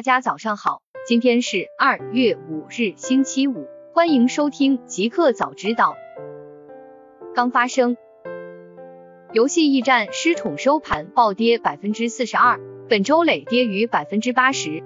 大家早上好，今天是二月五日，星期五，欢迎收听极客早知道。刚发生，游戏驿站失宠收盘暴跌百分之四十二，本周累跌逾百分之八十。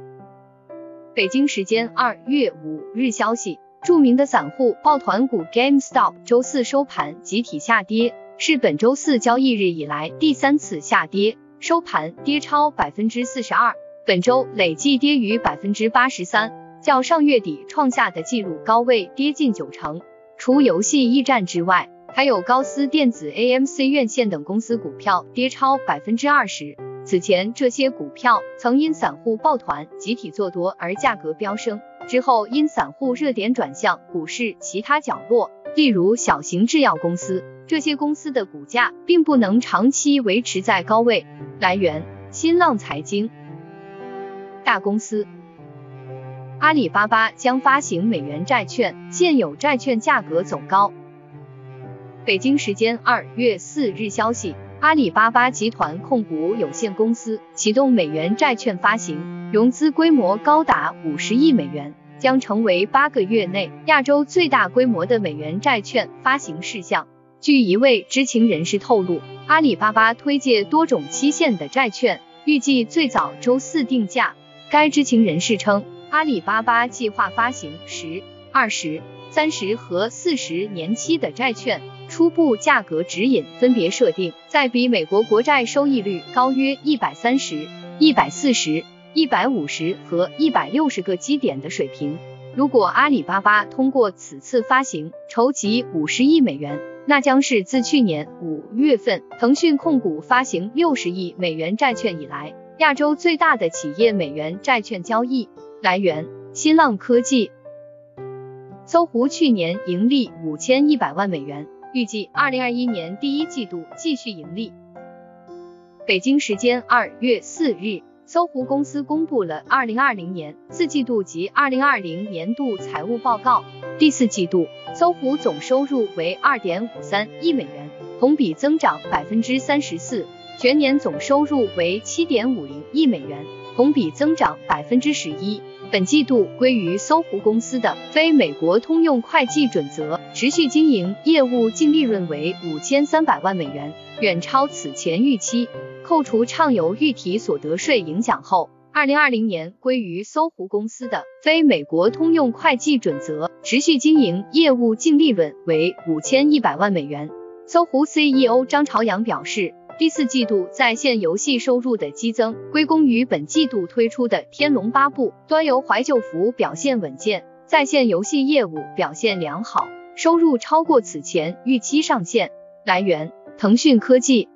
北京时间二月五日消息，著名的散户抱团股 GameStop 周四收盘集体下跌，是本周四交易日以来第三次下跌，收盘跌超百分之四十二。本周累计跌逾百分之八十三，较上月底创下的纪录高位跌近九成。除游戏驿站之外，还有高斯电子、AMC 院线等公司股票跌超百分之二十。此前这些股票曾因散户抱团集体做多而价格飙升，之后因散户热点转向股市其他角落，例如小型制药公司，这些公司的股价并不能长期维持在高位。来源：新浪财经。大公司，阿里巴巴将发行美元债券，现有债券价格走高。北京时间二月四日消息，阿里巴巴集团控股有限公司启动美元债券发行，融资规模高达五十亿美元，将成为八个月内亚洲最大规模的美元债券发行事项。据一位知情人士透露，阿里巴巴推介多种期限的债券，预计最早周四定价。该知情人士称，阿里巴巴计划发行十、二十、三十和四十年期的债券，初步价格指引分别设定在比美国国债收益率高约一百三十、一百四十、一百五十和一百六十个基点的水平。如果阿里巴巴通过此次发行筹集五十亿美元，那将是自去年五月份腾讯控股发行六十亿美元债券以来。亚洲最大的企业美元债券交易来源：新浪科技。搜狐去年盈利五千一百万美元，预计二零二一年第一季度继续盈利。北京时间二月四日，搜狐公司公布了二零二零年四季度及二零二零年度财务报告。第四季度，搜狐总收入为二点五三亿美元，同比增长百分之三十四。全年总收入为七点五零亿美元，同比增长百分之十一。本季度归于搜狐公司的非美国通用会计准则持续经营业务净利润为五千三百万美元，远超此前预期。扣除畅游预提所得税影响后，二零二零年归于搜狐公司的非美国通用会计准则持续经营业务净利润为五千一百万美元。搜狐 CEO 张朝阳表示。第四季度在线游戏收入的激增，归功于本季度推出的《天龙八部》端游怀旧服表现稳健，在线游戏业务表现良好，收入超过此前预期上限。来源：腾讯科技。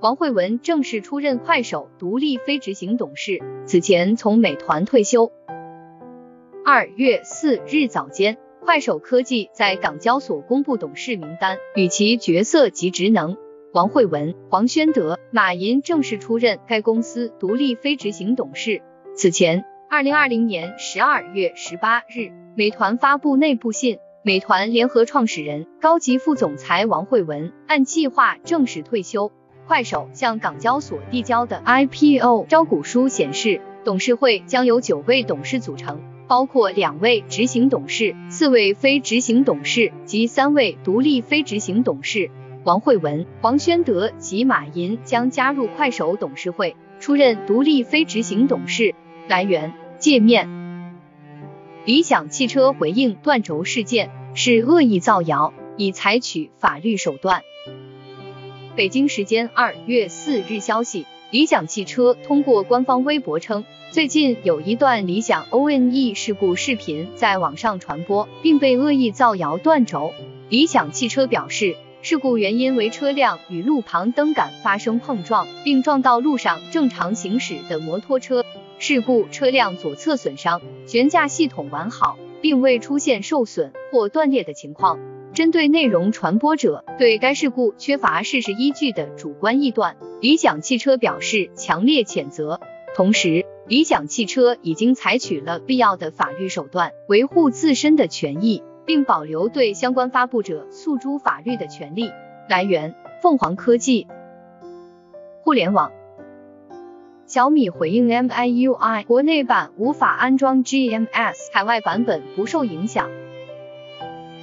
王慧文正式出任快手独立非执行董事，此前从美团退休。二月四日早间，快手科技在港交所公布董事名单与其角色及职能。王慧文、黄宣德、马银正式出任该公司独立非执行董事。此前，二零二零年十二月十八日，美团发布内部信，美团联合创始人、高级副总裁王慧文按计划正式退休。快手向港交所递交的 IPO 招股书显示，董事会将由九位董事组成，包括两位执行董事、四位非执行董事及三位独立非执行董事。王慧文、黄宣德及马寅将加入快手董事会，出任独立非执行董事。来源：界面。理想汽车回应断轴事件是恶意造谣，已采取法律手段。北京时间二月四日消息，理想汽车通过官方微博称，最近有一段理想 ONE 事故视频在网上传播，并被恶意造谣断轴。理想汽车表示。事故原因为车辆与路旁灯杆发生碰撞，并撞到路上正常行驶的摩托车。事故车辆左侧损伤，悬架系统完好，并未出现受损或断裂的情况。针对内容传播者对该事故缺乏事实依据的主观臆断，理想汽车表示强烈谴责。同时，理想汽车已经采取了必要的法律手段，维护自身的权益。并保留对相关发布者诉诸法律的权利。来源：凤凰科技。互联网。小米回应 MIUI 国内版无法安装 GMS，海外版本不受影响。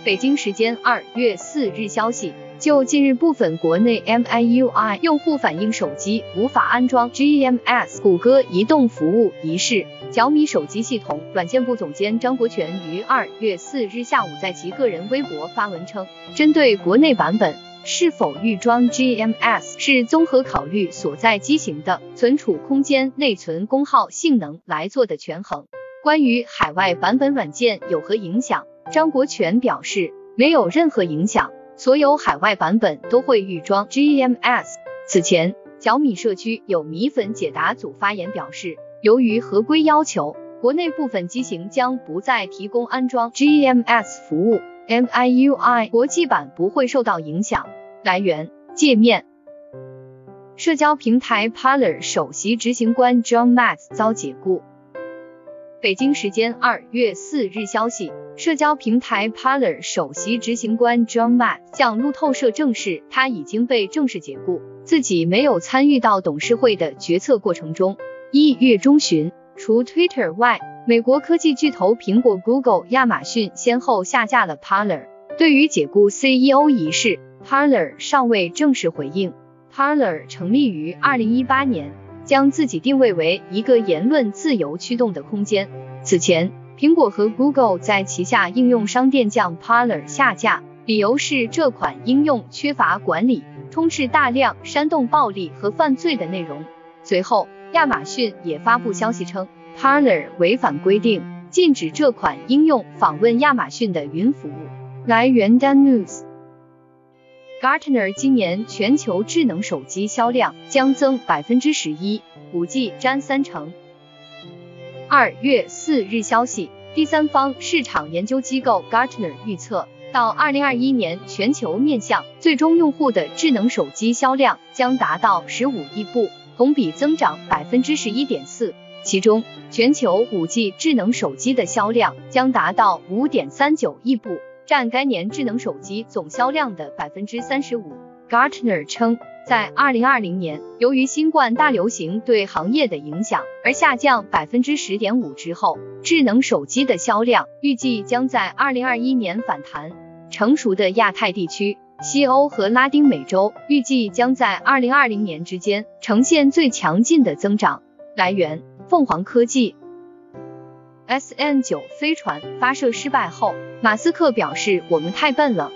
北京时间二月四日消息。就近日部分国内 MIUI 用户反映手机无法安装 GMS 谷歌移动服务一事，小米手机系统软件部总监张国全于二月四日下午在其个人微博发文称，针对国内版本是否预装 GMS 是综合考虑所在机型的存储空间、内存功耗、性能来做的权衡。关于海外版本软件有何影响，张国全表示没有任何影响。所有海外版本都会预装 GMS。此前，小米社区有米粉解答组发言表示，由于合规要求，国内部分机型将不再提供安装 GMS 服务，MIUI 国际版不会受到影响。来源：界面。社交平台 Parler 首席执行官 John Matz 遭解雇。北京时间二月四日消息。社交平台 Parler 首席执行官 John Matt 向路透社证实，他已经被正式解雇，自己没有参与到董事会的决策过程中。一月中旬，除 Twitter 外，美国科技巨头苹果、Google、亚马逊先后下架了 Parler。对于解雇 CEO 一事，Parler 尚未正式回应。Parler 成立于二零一八年，将自己定位为一个言论自由驱动的空间。此前。苹果和 Google 在旗下应用商店将 Parler 下架，理由是这款应用缺乏管理，充斥大量煽动暴力和犯罪的内容。随后，亚马逊也发布消息称，Parler 违反规定，禁止这款应用访问亚马逊的云服务。来源：Dan News。Gartner 今年全球智能手机销量将增百分之十一，五 G 占三成。二月四日消息，第三方市场研究机构 Gartner 预测，到二零二一年，全球面向最终用户的智能手机销量将达到十五亿部，同比增长百分之十一点四。其中，全球五 G 智能手机的销量将达到五点三九亿部，占该年智能手机总销量的百分之三十五。Gartner 称。在二零二零年，由于新冠大流行对行业的影响而下降百分之十点五之后，智能手机的销量预计将在二零二一年反弹。成熟的亚太地区、西欧和拉丁美洲预计将在二零二零年之间呈现最强劲的增长。来源：凤凰科技。SN 九飞船发射失败后，马斯克表示：“我们太笨了。”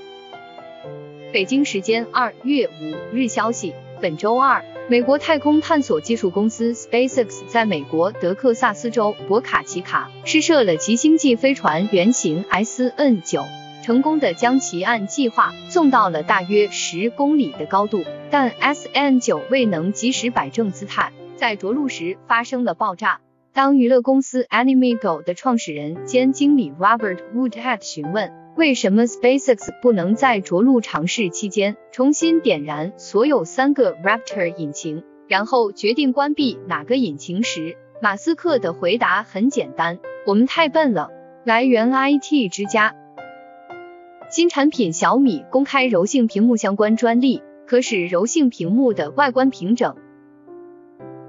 北京时间二月五日消息，本周二，美国太空探索技术公司 SpaceX 在美国德克萨斯州博卡奇卡试射了其星际飞船原型 SN 九，成功的将其按计划送到了大约十公里的高度，但 SN 九未能及时摆正姿态，在着陆时发生了爆炸。当娱乐公司 Animego 的创始人兼经理 Robert Woodhead 询问。为什么 SpaceX 不能在着陆尝试期间重新点燃所有三个 Raptor 引擎，然后决定关闭哪个引擎时，马斯克的回答很简单：我们太笨了。来源：IT 之家。新产品小米公开柔性屏幕相关专利，可使柔性屏幕的外观平整。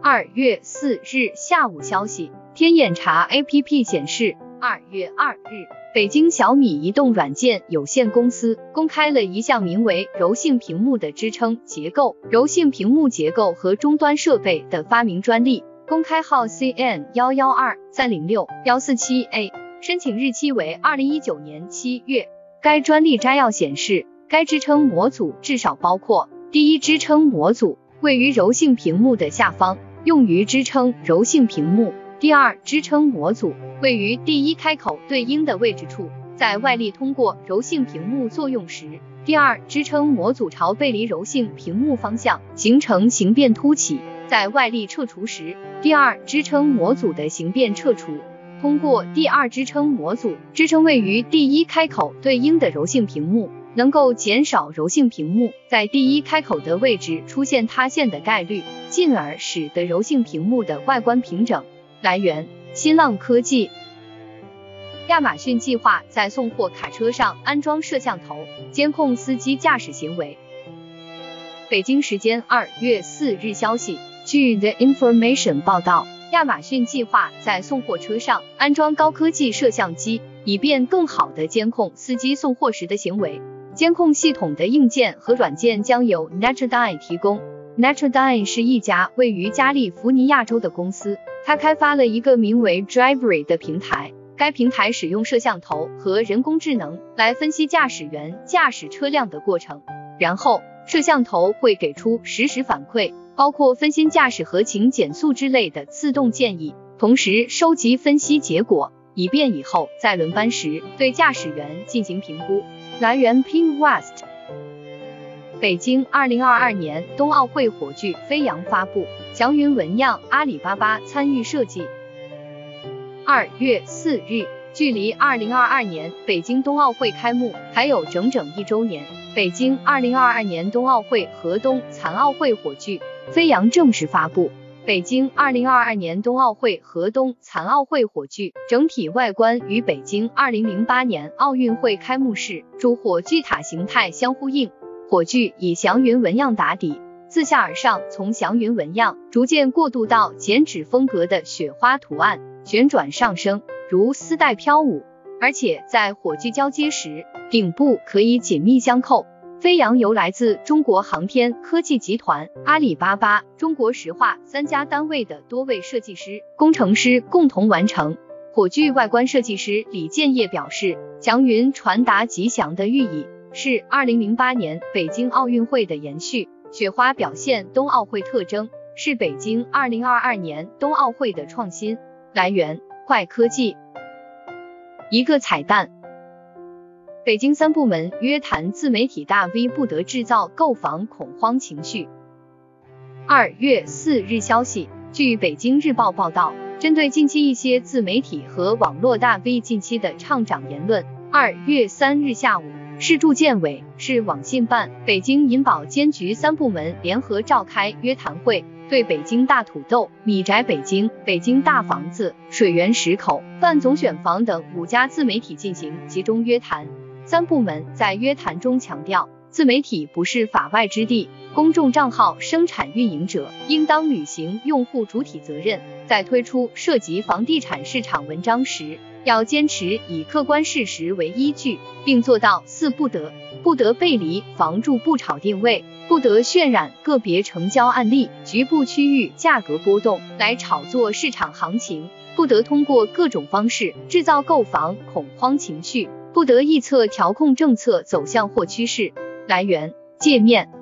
二月四日下午消息，天眼查 APP 显示，二月二日。北京小米移动软件有限公司公开了一项名为“柔性屏幕”的支撑结构、柔性屏幕结构和终端设备的发明专利，公开号 CN 幺幺二三零六幺四七 A，申请日期为二零一九年七月。该专利摘要显示，该支撑模组至少包括第一支撑模组位于柔性屏幕的下方，用于支撑柔性屏幕。第二支撑模组位于第一开口对应的位置处，在外力通过柔性屏幕作用时，第二支撑模组朝背离柔性屏幕方向形成形变凸起，在外力撤除时，第二支撑模组的形变撤除。通过第二支撑模组支撑位于第一开口对应的柔性屏幕，能够减少柔性屏幕在第一开口的位置出现塌陷的概率，进而使得柔性屏幕的外观平整。来源：新浪科技。亚马逊计划在送货卡车上安装摄像头，监控司机驾驶行为。北京时间二月四日消息，据 The Information 报道，亚马逊计划在送货车上安装高科技摄像机，以便更好地监控司机送货时的行为。监控系统的硬件和软件将由 Nature Eye 提供。Naturdyne 是一家位于加利福尼亚州的公司，它开发了一个名为 Drivery 的平台。该平台使用摄像头和人工智能来分析驾驶员驾驶车辆的过程，然后摄像头会给出实时反馈，包括分心驾驶和请减速之类的自动建议，同时收集分析结果，以便以后在轮班时对驾驶员进行评估。来源 Ping West。北京2022年冬奥会火炬飞扬发布，祥云纹样，阿里巴巴参与设计。二月四日，距离二零二二年北京冬奥会开幕还有整整一周年，北京二零二二年冬奥会河东残奥会火炬飞扬正式发布。北京二零二二年冬奥会河东残奥会火炬整体外观与北京二零零八年奥运会开幕式主火炬塔形态相呼应，火炬以祥云纹样打底，自下而上从祥云纹样逐渐过渡到剪纸风格的雪花图案。旋转上升，如丝带飘舞，而且在火炬交接时，顶部可以紧密相扣。飞扬由来自中国航天科技集团、阿里巴巴、中国石化三家单位的多位设计师、工程师共同完成。火炬外观设计师李建业表示，祥云传达吉祥的寓意，是二零零八年北京奥运会的延续。雪花表现冬奥会特征，是北京二零二二年冬奥会的创新。来源：快科技。一个彩蛋：北京三部门约谈自媒体大 V 不得制造购房恐慌情绪。二月四日消息，据北京日报报道，针对近期一些自媒体和网络大 V 近期的唱涨言论，二月三日下午，市住建委、市网信办、北京银保监局三部门联合召开约谈会。对北京大土豆、米宅北京、北京大房子、水源石口、范总选房等五家自媒体进行集中约谈。三部门在约谈中强调，自媒体不是法外之地，公众账号生产运营者应当履行用户主体责任，在推出涉及房地产市场文章时，要坚持以客观事实为依据，并做到四不得：不得背离房住不炒定位。不得渲染个别成交案例、局部区域价格波动来炒作市场行情；不得通过各种方式制造购房恐慌情绪；不得臆测调控政策走向或趋势。来源：界面。